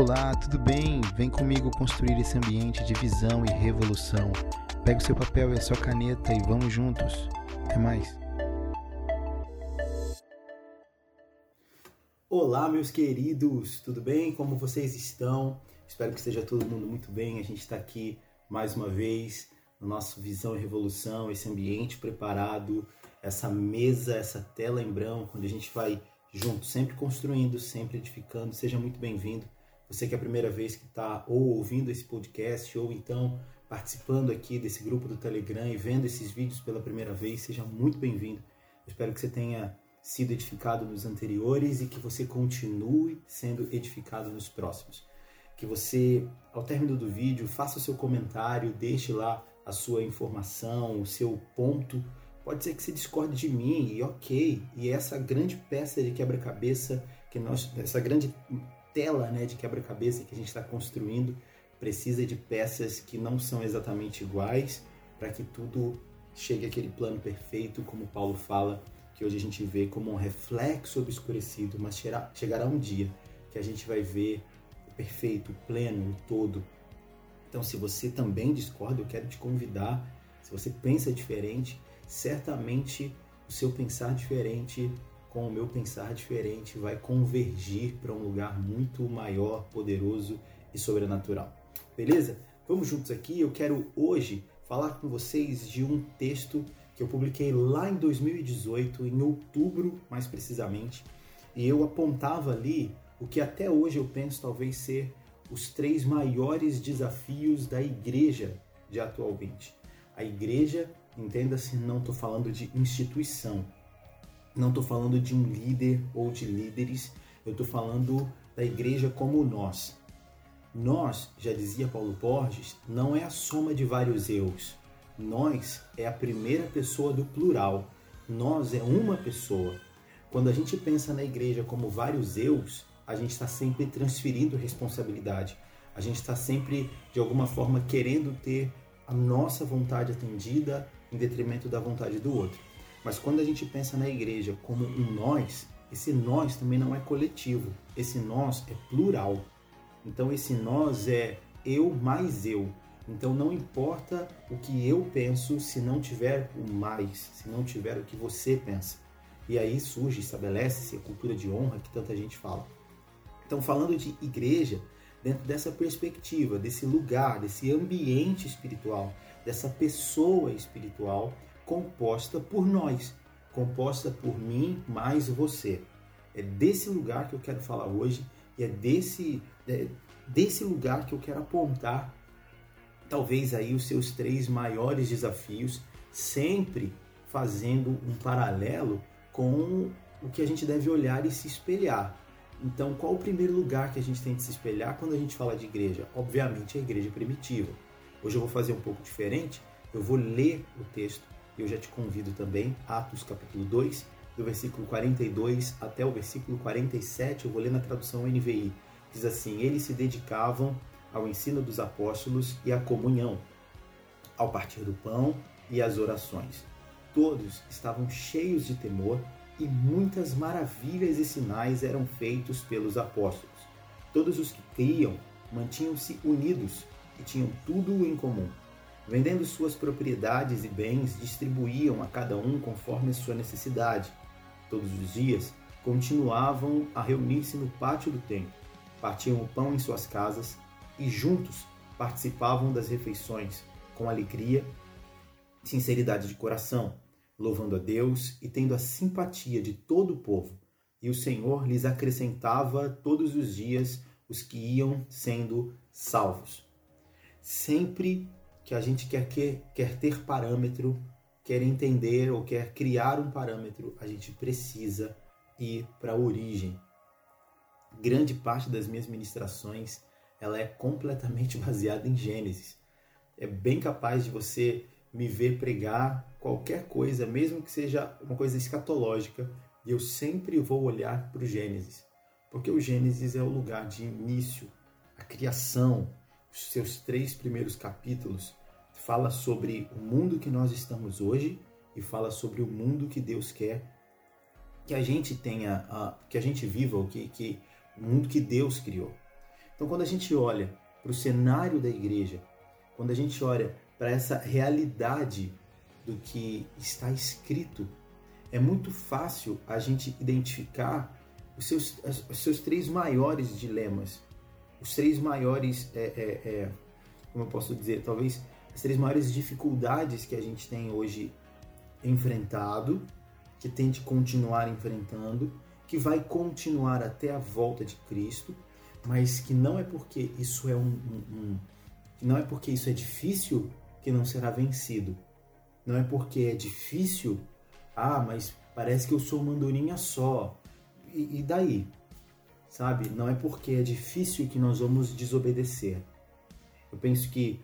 Olá, tudo bem? Vem comigo construir esse ambiente de visão e revolução. Pega o seu papel e a sua caneta e vamos juntos. Até mais. Olá, meus queridos, tudo bem? Como vocês estão? Espero que esteja todo mundo muito bem. A gente está aqui mais uma vez no nosso Visão e Revolução, esse ambiente preparado, essa mesa, essa tela em branco, onde a gente vai junto, sempre construindo, sempre edificando. Seja muito bem-vindo. Você que é a primeira vez que está ou ouvindo esse podcast ou então participando aqui desse grupo do Telegram e vendo esses vídeos pela primeira vez, seja muito bem-vindo. Espero que você tenha sido edificado nos anteriores e que você continue sendo edificado nos próximos. Que você, ao término do vídeo, faça o seu comentário, deixe lá a sua informação, o seu ponto. Pode ser que você discorde de mim e ok. E essa grande peça de quebra-cabeça que nós, essa grande tela né, de quebra-cabeça que a gente está construindo precisa de peças que não são exatamente iguais para que tudo chegue àquele plano perfeito, como Paulo fala, que hoje a gente vê como um reflexo obscurecido, mas chegará um dia que a gente vai ver o perfeito, o pleno, o todo. Então, se você também discorda, eu quero te convidar. Se você pensa diferente, certamente o seu pensar diferente com o meu pensar diferente, vai convergir para um lugar muito maior, poderoso e sobrenatural. Beleza? Vamos juntos aqui. Eu quero hoje falar com vocês de um texto que eu publiquei lá em 2018, em outubro mais precisamente, e eu apontava ali o que até hoje eu penso talvez ser os três maiores desafios da igreja de atualmente. A igreja, entenda-se, não estou falando de instituição, não estou falando de um líder ou de líderes, eu estou falando da igreja como nós. Nós, já dizia Paulo Borges, não é a soma de vários eus. Nós é a primeira pessoa do plural. Nós é uma pessoa. Quando a gente pensa na igreja como vários eus, a gente está sempre transferindo responsabilidade. A gente está sempre, de alguma forma, querendo ter a nossa vontade atendida em detrimento da vontade do outro. Mas quando a gente pensa na igreja como um nós, esse nós também não é coletivo, esse nós é plural. Então esse nós é eu mais eu. Então não importa o que eu penso se não tiver o mais, se não tiver o que você pensa. E aí surge, estabelece-se a cultura de honra que tanta gente fala. Então falando de igreja, dentro dessa perspectiva, desse lugar, desse ambiente espiritual, dessa pessoa espiritual, composta por nós, composta por mim mais você. É desse lugar que eu quero falar hoje e é desse, é desse lugar que eu quero apontar talvez aí os seus três maiores desafios, sempre fazendo um paralelo com o que a gente deve olhar e se espelhar. Então, qual o primeiro lugar que a gente tem de se espelhar quando a gente fala de igreja? Obviamente, a igreja primitiva. Hoje eu vou fazer um pouco diferente, eu vou ler o texto eu já te convido também, Atos capítulo 2, do versículo 42 até o versículo 47, eu vou ler na tradução NVI. Diz assim: Eles se dedicavam ao ensino dos apóstolos e à comunhão, ao partir do pão e às orações. Todos estavam cheios de temor e muitas maravilhas e sinais eram feitos pelos apóstolos. Todos os que criam mantinham-se unidos e tinham tudo em comum Vendendo suas propriedades e bens, distribuíam a cada um conforme sua necessidade. Todos os dias, continuavam a reunir-se no pátio do templo, partiam o pão em suas casas e juntos participavam das refeições com alegria sinceridade de coração, louvando a Deus e tendo a simpatia de todo o povo. E o Senhor lhes acrescentava todos os dias os que iam sendo salvos. Sempre que a gente quer, quer, quer ter parâmetro, quer entender ou quer criar um parâmetro, a gente precisa ir para a origem. Grande parte das minhas ministrações ela é completamente baseada em Gênesis. É bem capaz de você me ver pregar qualquer coisa, mesmo que seja uma coisa escatológica, e eu sempre vou olhar para o Gênesis, porque o Gênesis é o lugar de início, a criação, os seus três primeiros capítulos fala sobre o mundo que nós estamos hoje e fala sobre o mundo que Deus quer que a gente tenha, que a gente viva, o que, que o mundo que Deus criou. Então, quando a gente olha para o cenário da igreja, quando a gente olha para essa realidade do que está escrito, é muito fácil a gente identificar os seus, os seus três maiores dilemas, os três maiores, é, é, é, como eu posso dizer, talvez as três maiores dificuldades que a gente tem hoje enfrentado, que tem de continuar enfrentando, que vai continuar até a volta de Cristo, mas que não é porque isso é um, um, um não é porque isso é difícil que não será vencido. Não é porque é difícil, ah, mas parece que eu sou uma andorinha só. E, e daí? Sabe? Não é porque é difícil que nós vamos desobedecer. Eu penso que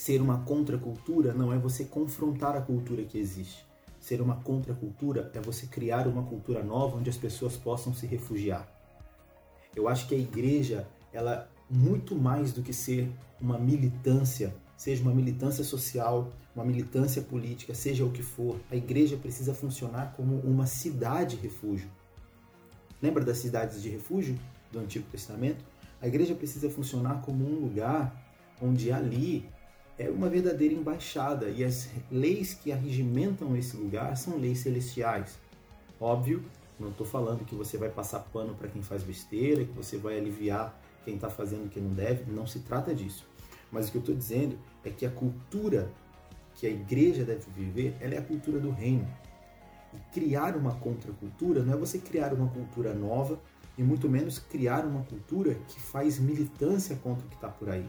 ser uma contracultura não é você confrontar a cultura que existe. Ser uma contracultura é você criar uma cultura nova onde as pessoas possam se refugiar. Eu acho que a igreja, ela muito mais do que ser uma militância, seja uma militância social, uma militância política, seja o que for, a igreja precisa funcionar como uma cidade refúgio. Lembra das cidades de refúgio do Antigo Testamento? A igreja precisa funcionar como um lugar onde ali é uma verdadeira embaixada e as leis que arregimentam esse lugar são leis celestiais. Óbvio, não estou falando que você vai passar pano para quem faz besteira, que você vai aliviar quem está fazendo o que não deve, não se trata disso. Mas o que eu estou dizendo é que a cultura que a igreja deve viver, ela é a cultura do reino. E criar uma contracultura não é você criar uma cultura nova e muito menos criar uma cultura que faz militância contra o que está por aí.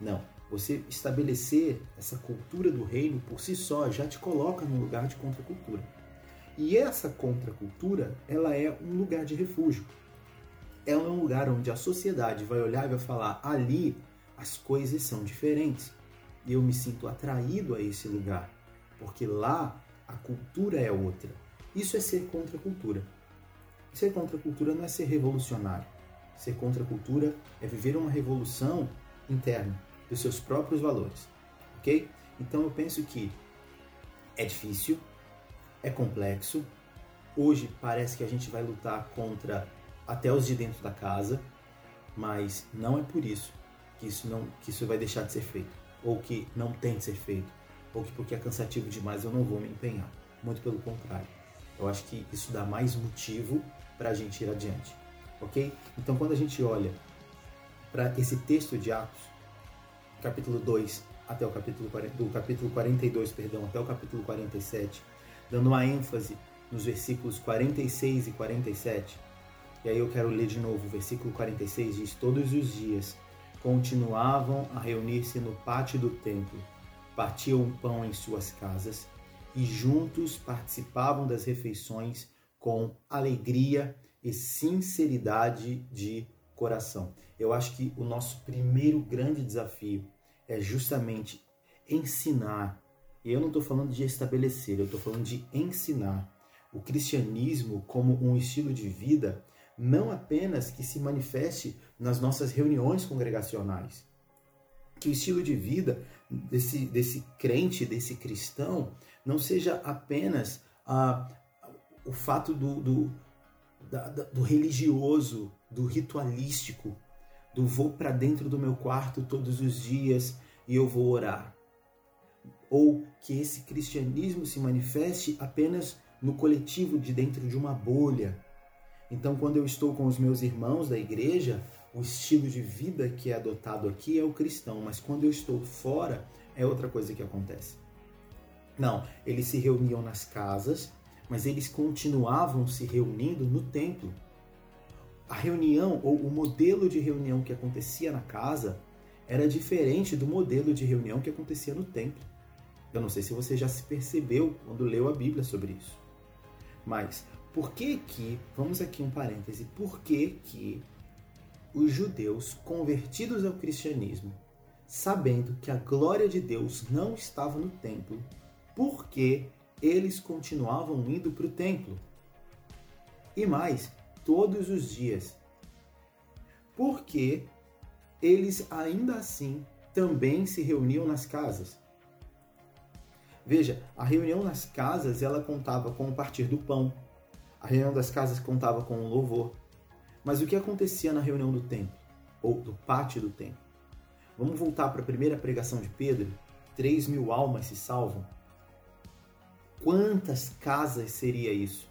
Não. Você estabelecer essa cultura do reino por si só já te coloca no lugar de contracultura. E essa contracultura, ela é um lugar de refúgio é um lugar onde a sociedade vai olhar e vai falar: ali as coisas são diferentes. E eu me sinto atraído a esse lugar, porque lá a cultura é outra. Isso é ser contra a cultura. Ser contra a cultura não é ser revolucionário. Ser contra a cultura é viver uma revolução interna dos seus próprios valores. Ok? Então eu penso que é difícil, é complexo. Hoje parece que a gente vai lutar contra até os de dentro da casa, mas não é por isso que isso não que isso vai deixar de ser feito, ou que não tem de ser feito, ou que porque é cansativo demais eu não vou me empenhar. Muito pelo contrário. Eu acho que isso dá mais motivo para a gente ir adiante, ok? Então quando a gente olha para esse texto de Atos, capítulo 2 até o capítulo 40, do capítulo 42, perdão, até o capítulo 47, dando uma ênfase nos versículos 46 e 47, e aí eu quero ler de novo, o versículo 46 diz: Todos os dias continuavam a reunir-se no pátio do templo, partiam o pão em suas casas e juntos participavam das refeições com alegria e sinceridade de coração. Eu acho que o nosso primeiro grande desafio é justamente ensinar. E eu não estou falando de estabelecer, eu estou falando de ensinar o cristianismo como um estilo de vida não apenas que se manifeste nas nossas reuniões congregacionais. Que o estilo de vida desse, desse crente, desse cristão, não seja apenas ah, o fato do, do, da, do religioso, do ritualístico, do vou para dentro do meu quarto todos os dias e eu vou orar. Ou que esse cristianismo se manifeste apenas no coletivo de dentro de uma bolha, então, quando eu estou com os meus irmãos da igreja, o estilo de vida que é adotado aqui é o cristão, mas quando eu estou fora, é outra coisa que acontece. Não, eles se reuniam nas casas, mas eles continuavam se reunindo no templo. A reunião ou o modelo de reunião que acontecia na casa era diferente do modelo de reunião que acontecia no templo. Eu não sei se você já se percebeu quando leu a Bíblia sobre isso. Mas por que que, vamos aqui um parêntese, por que que os judeus convertidos ao cristianismo, sabendo que a glória de Deus não estava no templo, por que eles continuavam indo para o templo? E mais, todos os dias. Porque eles ainda assim também se reuniam nas casas. Veja, a reunião nas casas ela contava com o partir do pão, a reunião das casas contava com um louvor. Mas o que acontecia na reunião do templo? ou do pátio do templo. Vamos voltar para a primeira pregação de Pedro? 3 mil almas se salvam. Quantas casas seria isso?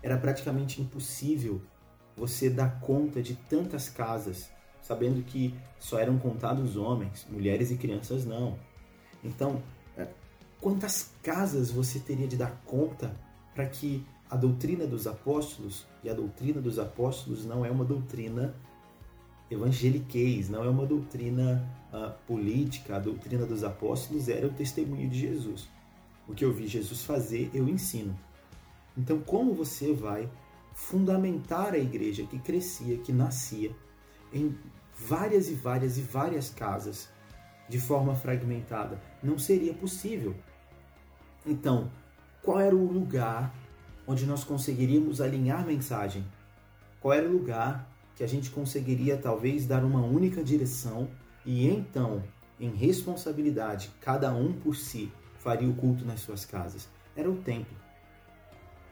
Era praticamente impossível você dar conta de tantas casas, sabendo que só eram contados homens, mulheres e crianças não. Então, é, quantas casas você teria de dar conta para que a doutrina dos apóstolos, e a doutrina dos apóstolos não é uma doutrina evangeliquez, não é uma doutrina uh, política, a doutrina dos apóstolos era o testemunho de Jesus. O que eu vi Jesus fazer, eu ensino. Então, como você vai fundamentar a igreja que crescia, que nascia em várias e várias e várias casas de forma fragmentada? Não seria possível. Então, qual era o lugar onde nós conseguiríamos alinhar mensagem? Qual era o lugar que a gente conseguiria talvez dar uma única direção e então, em responsabilidade, cada um por si faria o culto nas suas casas? Era o templo.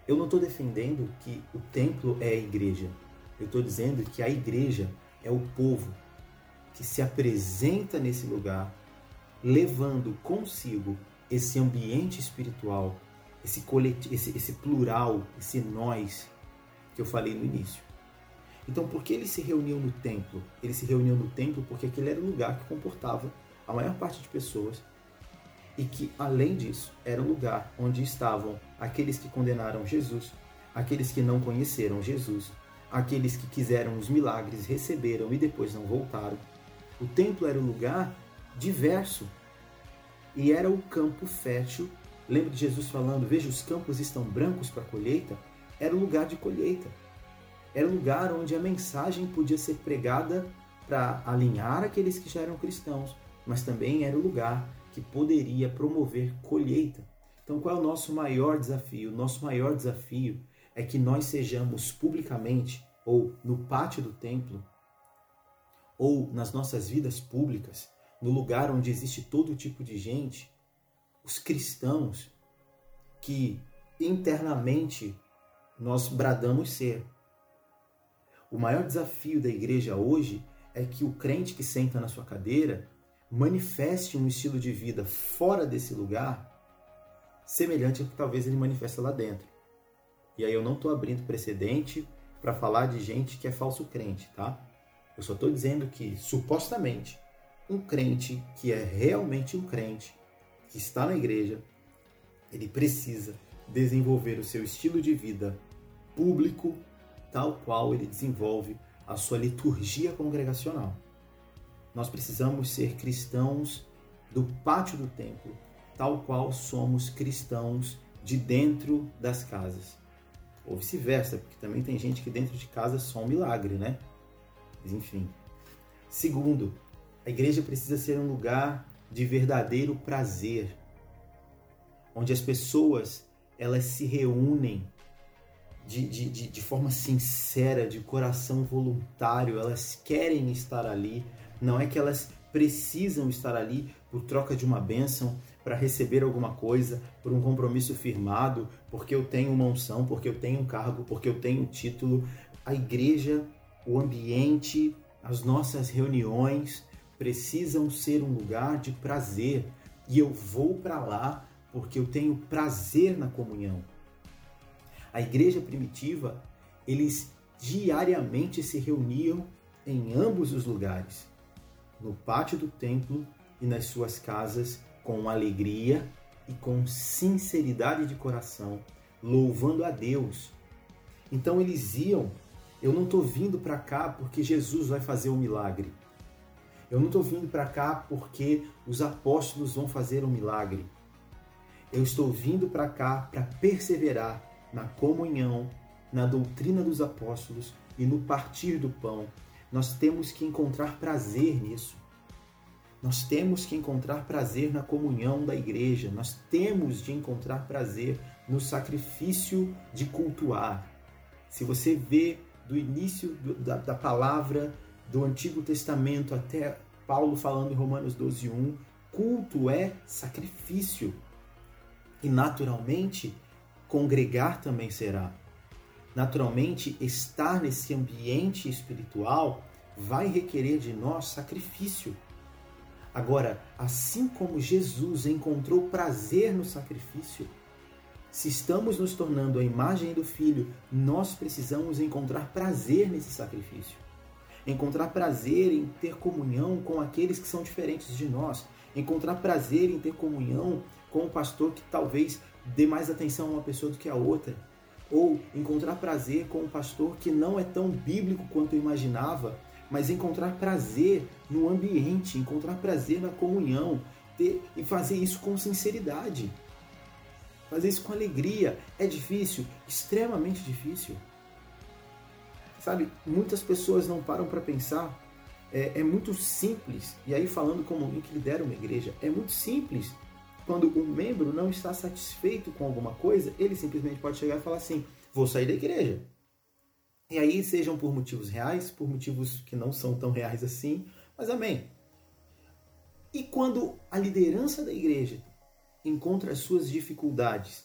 Eu não estou defendendo que o templo é a igreja. Eu estou dizendo que a igreja é o povo que se apresenta nesse lugar, levando consigo esse ambiente espiritual esse, coletivo, esse, esse plural, esse nós que eu falei no início. Então, por que eles se reuniam no templo? Eles se reuniam no templo porque aquele era o lugar que comportava a maior parte de pessoas e que, além disso, era um lugar onde estavam aqueles que condenaram Jesus, aqueles que não conheceram Jesus, aqueles que quiseram os milagres, receberam e depois não voltaram. O templo era um lugar diverso e era o campo fértil Lembra de Jesus falando: Veja, os campos estão brancos para a colheita? Era o lugar de colheita. Era o lugar onde a mensagem podia ser pregada para alinhar aqueles que já eram cristãos, mas também era o lugar que poderia promover colheita. Então, qual é o nosso maior desafio? O nosso maior desafio é que nós sejamos publicamente, ou no pátio do templo, ou nas nossas vidas públicas, no lugar onde existe todo tipo de gente, os cristãos que internamente nós bradamos ser. O maior desafio da igreja hoje é que o crente que senta na sua cadeira manifeste um estilo de vida fora desse lugar semelhante ao que talvez ele manifesta lá dentro. E aí eu não estou abrindo precedente para falar de gente que é falso crente, tá? Eu só estou dizendo que, supostamente, um crente que é realmente um crente que está na igreja, ele precisa desenvolver o seu estilo de vida público, tal qual ele desenvolve a sua liturgia congregacional. Nós precisamos ser cristãos do pátio do templo, tal qual somos cristãos de dentro das casas. Ou vice-versa, porque também tem gente que dentro de casa só um milagre, né? Mas enfim. Segundo, a igreja precisa ser um lugar de verdadeiro prazer, onde as pessoas elas se reúnem de, de, de, de, forma sincera, de coração voluntário, elas querem estar ali, não é que elas precisam estar ali por troca de uma bênção, para receber alguma coisa, por um compromisso firmado, porque eu tenho uma unção, porque eu tenho um cargo, porque eu tenho um título. A igreja, o ambiente, as nossas reuniões, precisam ser um lugar de prazer. E eu vou para lá porque eu tenho prazer na comunhão. A igreja primitiva, eles diariamente se reuniam em ambos os lugares, no pátio do templo e nas suas casas, com alegria e com sinceridade de coração, louvando a Deus. Então eles iam, eu não estou vindo para cá porque Jesus vai fazer um milagre. Eu não estou vindo para cá porque os apóstolos vão fazer um milagre. Eu estou vindo para cá para perseverar na comunhão, na doutrina dos apóstolos e no partir do pão. Nós temos que encontrar prazer nisso. Nós temos que encontrar prazer na comunhão da igreja. Nós temos de encontrar prazer no sacrifício de cultuar. Se você vê do início da, da palavra do Antigo Testamento até Paulo falando em Romanos 12, 1, culto é sacrifício. E naturalmente, congregar também será. Naturalmente, estar nesse ambiente espiritual vai requerer de nós sacrifício. Agora, assim como Jesus encontrou prazer no sacrifício, se estamos nos tornando a imagem do Filho, nós precisamos encontrar prazer nesse sacrifício. Encontrar prazer em ter comunhão com aqueles que são diferentes de nós. Encontrar prazer em ter comunhão com o pastor que talvez dê mais atenção a uma pessoa do que a outra. Ou encontrar prazer com um pastor que não é tão bíblico quanto eu imaginava, mas encontrar prazer no ambiente, encontrar prazer na comunhão ter, e fazer isso com sinceridade. Fazer isso com alegria. É difícil, extremamente difícil. Sabe, muitas pessoas não param para pensar. É, é, muito simples, e aí falando como alguém que lidera uma igreja, é muito simples. Quando um membro não está satisfeito com alguma coisa, ele simplesmente pode chegar e falar assim: vou sair da igreja. E aí, sejam por motivos reais, por motivos que não são tão reais assim, mas amém. E quando a liderança da igreja encontra as suas dificuldades,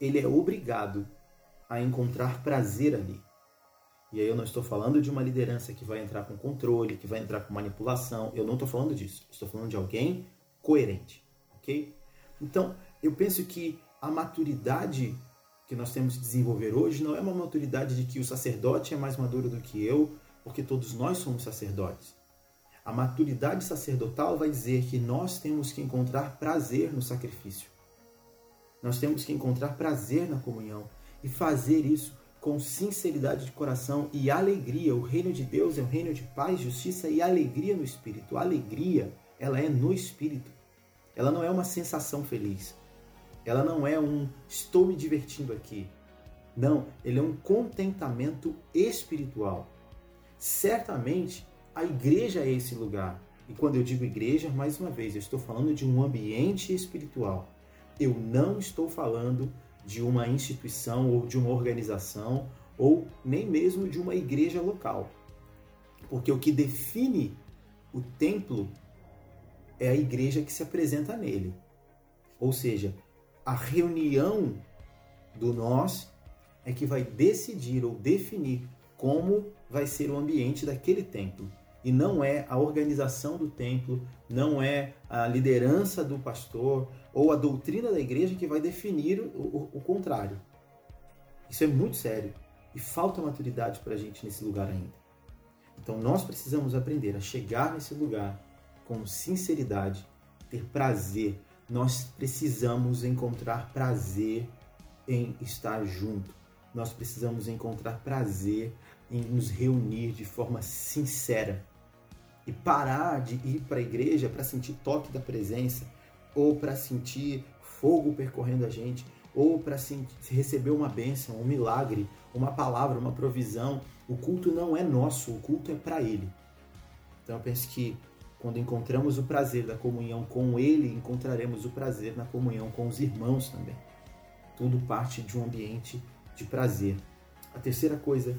ele é obrigado a encontrar prazer ali. E aí eu não estou falando de uma liderança que vai entrar com controle, que vai entrar com manipulação. Eu não estou falando disso. Estou falando de alguém coerente, ok? Então, eu penso que a maturidade que nós temos que desenvolver hoje não é uma maturidade de que o sacerdote é mais maduro do que eu, porque todos nós somos sacerdotes. A maturidade sacerdotal vai dizer que nós temos que encontrar prazer no sacrifício. Nós temos que encontrar prazer na comunhão e fazer isso com sinceridade de coração e alegria. O reino de Deus é um reino de paz, justiça e alegria no espírito. A alegria, ela é no espírito. Ela não é uma sensação feliz. Ela não é um estou me divertindo aqui. Não, ele é um contentamento espiritual. Certamente a igreja é esse lugar. E quando eu digo igreja, mais uma vez, eu estou falando de um ambiente espiritual. Eu não estou falando de uma instituição ou de uma organização ou nem mesmo de uma igreja local. Porque o que define o templo é a igreja que se apresenta nele. Ou seja, a reunião do nós é que vai decidir ou definir como vai ser o ambiente daquele templo. E não é a organização do templo, não é a liderança do pastor ou a doutrina da igreja que vai definir o, o, o contrário. Isso é muito sério e falta maturidade para a gente nesse lugar ainda. Então nós precisamos aprender a chegar nesse lugar com sinceridade, ter prazer nós precisamos encontrar prazer em estar junto. Nós precisamos encontrar prazer em nos reunir de forma sincera e parar de ir para a igreja para sentir toque da presença ou para sentir fogo percorrendo a gente ou para receber uma bênção, um milagre, uma palavra, uma provisão. O culto não é nosso, o culto é para Ele. Então eu penso que quando encontramos o prazer da comunhão com Ele, encontraremos o prazer na comunhão com os irmãos também. Tudo parte de um ambiente de prazer. A terceira coisa,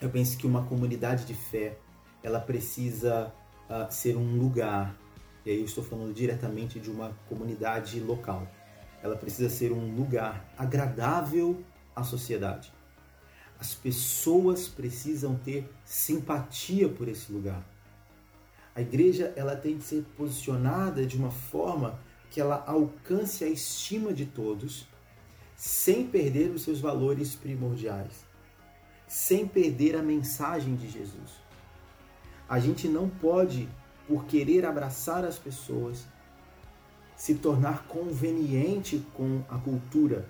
eu penso que uma comunidade de fé, ela precisa uh, ser um lugar, e aí eu estou falando diretamente de uma comunidade local. Ela precisa ser um lugar agradável à sociedade. As pessoas precisam ter simpatia por esse lugar a igreja ela tem que ser posicionada de uma forma que ela alcance a estima de todos, sem perder os seus valores primordiais, sem perder a mensagem de Jesus. A gente não pode, por querer abraçar as pessoas, se tornar conveniente com a cultura.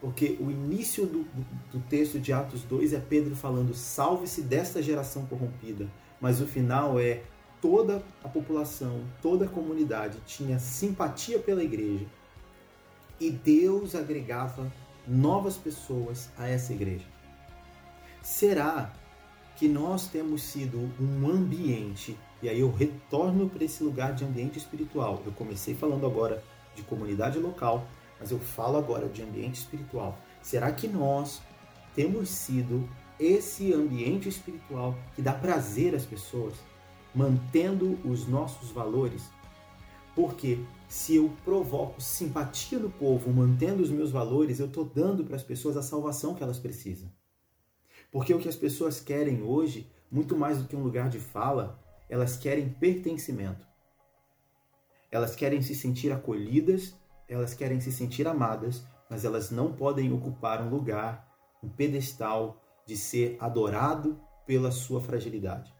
Porque o início do, do, do texto de Atos 2 é Pedro falando: salve-se desta geração corrompida. Mas o final é toda a população, toda a comunidade tinha simpatia pela igreja e Deus agregava novas pessoas a essa igreja. Será que nós temos sido um ambiente, e aí eu retorno para esse lugar de ambiente espiritual. Eu comecei falando agora de comunidade local, mas eu falo agora de ambiente espiritual. Será que nós temos sido esse ambiente espiritual que dá prazer às pessoas? Mantendo os nossos valores, porque se eu provoco simpatia no povo, mantendo os meus valores, eu estou dando para as pessoas a salvação que elas precisam. Porque o que as pessoas querem hoje muito mais do que um lugar de fala, elas querem pertencimento. Elas querem se sentir acolhidas, elas querem se sentir amadas, mas elas não podem ocupar um lugar, um pedestal de ser adorado pela sua fragilidade.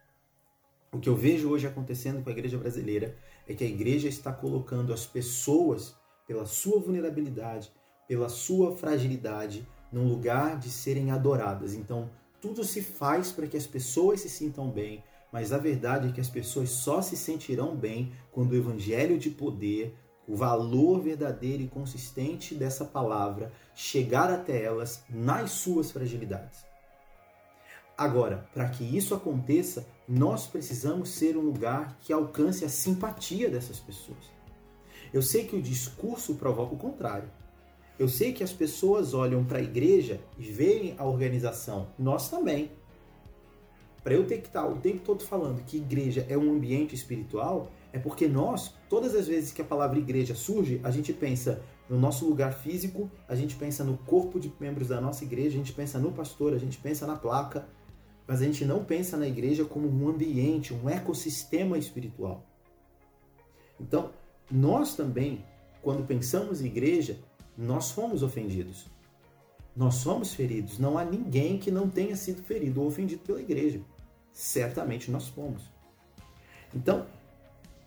O que eu vejo hoje acontecendo com a igreja brasileira é que a igreja está colocando as pessoas, pela sua vulnerabilidade, pela sua fragilidade, num lugar de serem adoradas. Então, tudo se faz para que as pessoas se sintam bem, mas a verdade é que as pessoas só se sentirão bem quando o evangelho de poder, o valor verdadeiro e consistente dessa palavra chegar até elas nas suas fragilidades. Agora, para que isso aconteça, nós precisamos ser um lugar que alcance a simpatia dessas pessoas. Eu sei que o discurso provoca o contrário. Eu sei que as pessoas olham para a igreja e veem a organização. Nós também. Para eu ter que estar o tempo todo falando que igreja é um ambiente espiritual, é porque nós, todas as vezes que a palavra igreja surge, a gente pensa no nosso lugar físico, a gente pensa no corpo de membros da nossa igreja, a gente pensa no pastor, a gente pensa na placa, mas a gente não pensa na igreja como um ambiente, um ecossistema espiritual. Então, nós também, quando pensamos em igreja, nós fomos ofendidos. Nós somos feridos. Não há ninguém que não tenha sido ferido ou ofendido pela igreja. Certamente nós fomos. Então,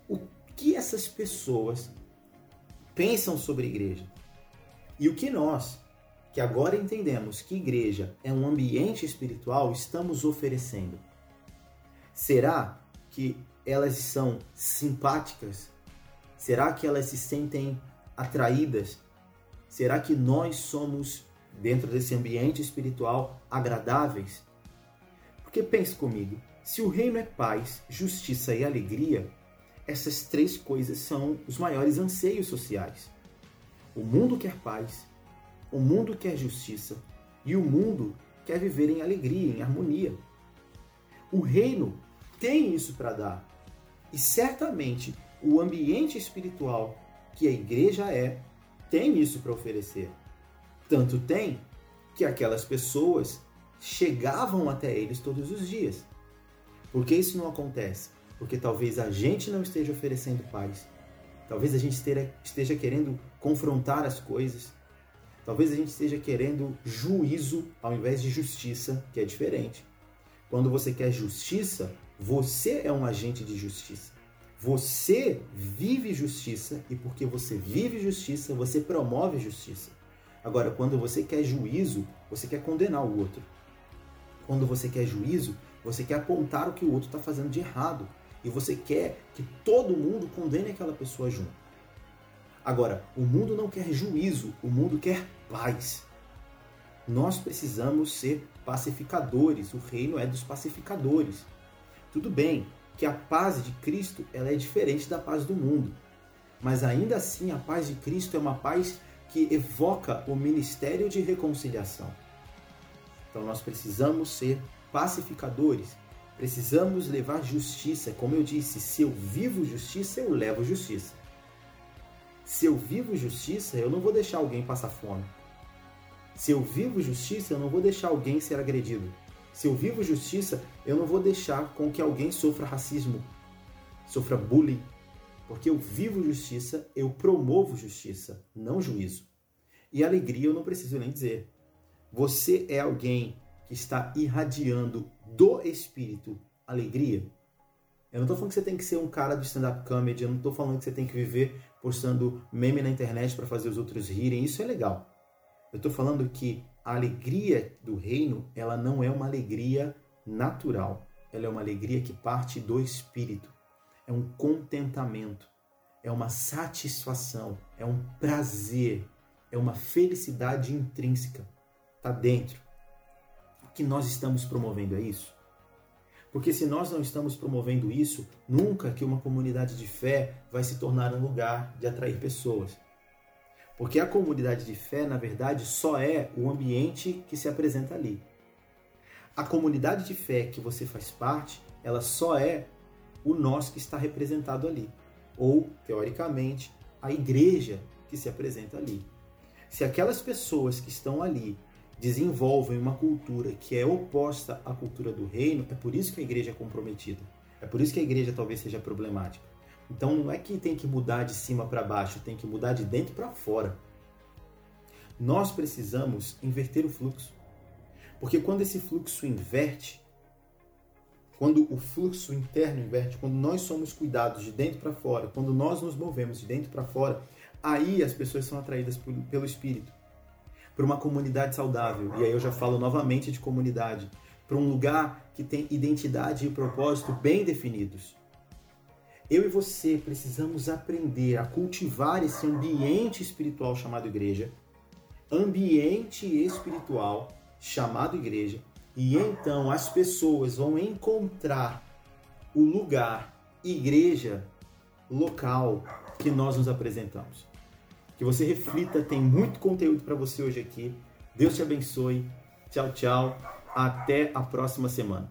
o que essas pessoas pensam sobre igreja? E o que nós, que agora entendemos que igreja é um ambiente espiritual, estamos oferecendo. Será que elas são simpáticas? Será que elas se sentem atraídas? Será que nós somos, dentro desse ambiente espiritual, agradáveis? Porque pense comigo, se o reino é paz, justiça e alegria, essas três coisas são os maiores anseios sociais. O mundo quer paz, o mundo quer justiça e o mundo quer viver em alegria, em harmonia. O reino tem isso para dar. E certamente o ambiente espiritual que a igreja é tem isso para oferecer. Tanto tem que aquelas pessoas chegavam até eles todos os dias. Por que isso não acontece? Porque talvez a gente não esteja oferecendo paz. Talvez a gente esteja querendo confrontar as coisas. Talvez a gente esteja querendo juízo ao invés de justiça, que é diferente. Quando você quer justiça, você é um agente de justiça. Você vive justiça e porque você vive justiça, você promove justiça. Agora, quando você quer juízo, você quer condenar o outro. Quando você quer juízo, você quer apontar o que o outro está fazendo de errado. E você quer que todo mundo condene aquela pessoa junto. Agora, o mundo não quer juízo, o mundo quer paz. Nós precisamos ser pacificadores, o reino é dos pacificadores. Tudo bem que a paz de Cristo ela é diferente da paz do mundo, mas ainda assim a paz de Cristo é uma paz que evoca o ministério de reconciliação. Então nós precisamos ser pacificadores, precisamos levar justiça. Como eu disse, se eu vivo justiça, eu levo justiça. Se eu vivo justiça, eu não vou deixar alguém passar fome. Se eu vivo justiça, eu não vou deixar alguém ser agredido. Se eu vivo justiça, eu não vou deixar com que alguém sofra racismo, sofra bullying. Porque eu vivo justiça, eu promovo justiça, não juízo. E alegria eu não preciso nem dizer. Você é alguém que está irradiando do espírito alegria? Eu não estou falando que você tem que ser um cara do stand-up comedy, eu não estou falando que você tem que viver postando meme na internet para fazer os outros rirem, isso é legal. Eu estou falando que a alegria do reino, ela não é uma alegria natural, ela é uma alegria que parte do espírito. É um contentamento, é uma satisfação, é um prazer, é uma felicidade intrínseca. Está dentro. O que nós estamos promovendo é isso? Porque se nós não estamos promovendo isso, nunca que uma comunidade de fé vai se tornar um lugar de atrair pessoas. Porque a comunidade de fé, na verdade, só é o ambiente que se apresenta ali. A comunidade de fé que você faz parte, ela só é o nós que está representado ali. Ou, teoricamente, a igreja que se apresenta ali. Se aquelas pessoas que estão ali desenvolvem uma cultura que é oposta à cultura do reino, é por isso que a igreja é comprometida. É por isso que a igreja talvez seja problemática. Então não é que tem que mudar de cima para baixo, tem que mudar de dentro para fora. Nós precisamos inverter o fluxo. Porque quando esse fluxo inverte, quando o fluxo interno inverte, quando nós somos cuidados de dentro para fora, quando nós nos movemos de dentro para fora, aí as pessoas são atraídas pelo Espírito para uma comunidade saudável. E aí eu já falo novamente de comunidade, para um lugar que tem identidade e propósito bem definidos. Eu e você precisamos aprender a cultivar esse ambiente espiritual chamado igreja, ambiente espiritual chamado igreja, e então as pessoas vão encontrar o lugar, igreja, local que nós nos apresentamos. Que você reflita, tem muito conteúdo para você hoje aqui. Deus te abençoe. Tchau, tchau. Até a próxima semana.